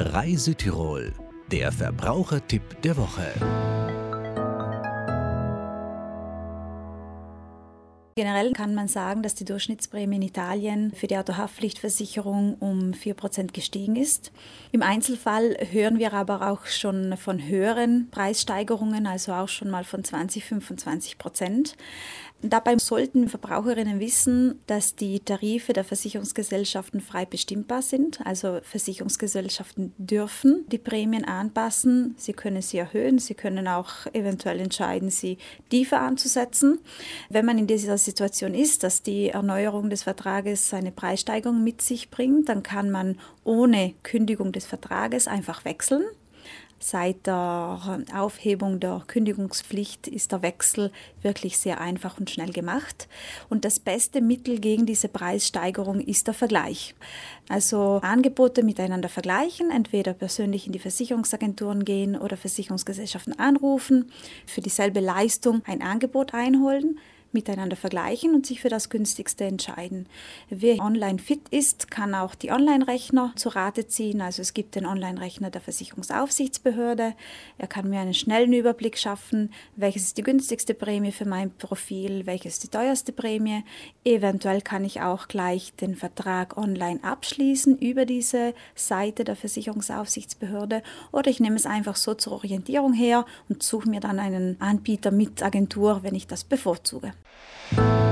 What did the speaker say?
Reise der Verbrauchertipp der Woche. Generell kann man sagen, dass die Durchschnittsprämie in Italien für die Autohaftpflichtversicherung um 4% gestiegen ist. Im Einzelfall hören wir aber auch schon von höheren Preissteigerungen, also auch schon mal von 20, 25 Prozent. Dabei sollten Verbraucherinnen wissen, dass die Tarife der Versicherungsgesellschaften frei bestimmbar sind. Also Versicherungsgesellschaften dürfen die Prämien anpassen. Sie können sie erhöhen. Sie können auch eventuell entscheiden, sie tiefer anzusetzen. Wenn man in dieser Situation ist, dass die Erneuerung des Vertrages eine Preissteigerung mit sich bringt, dann kann man ohne Kündigung des Vertrages einfach wechseln. Seit der Aufhebung der Kündigungspflicht ist der Wechsel wirklich sehr einfach und schnell gemacht. Und das beste Mittel gegen diese Preissteigerung ist der Vergleich. Also Angebote miteinander vergleichen, entweder persönlich in die Versicherungsagenturen gehen oder Versicherungsgesellschaften anrufen, für dieselbe Leistung ein Angebot einholen miteinander vergleichen und sich für das günstigste entscheiden. Wer online fit ist, kann auch die Online-Rechner zu Rate ziehen. Also es gibt den Online-Rechner der Versicherungsaufsichtsbehörde. Er kann mir einen schnellen Überblick schaffen, welches ist die günstigste Prämie für mein Profil, welches ist die teuerste Prämie. Eventuell kann ich auch gleich den Vertrag online abschließen über diese Seite der Versicherungsaufsichtsbehörde oder ich nehme es einfach so zur Orientierung her und suche mir dann einen Anbieter mit Agentur, wenn ich das bevorzuge. thank you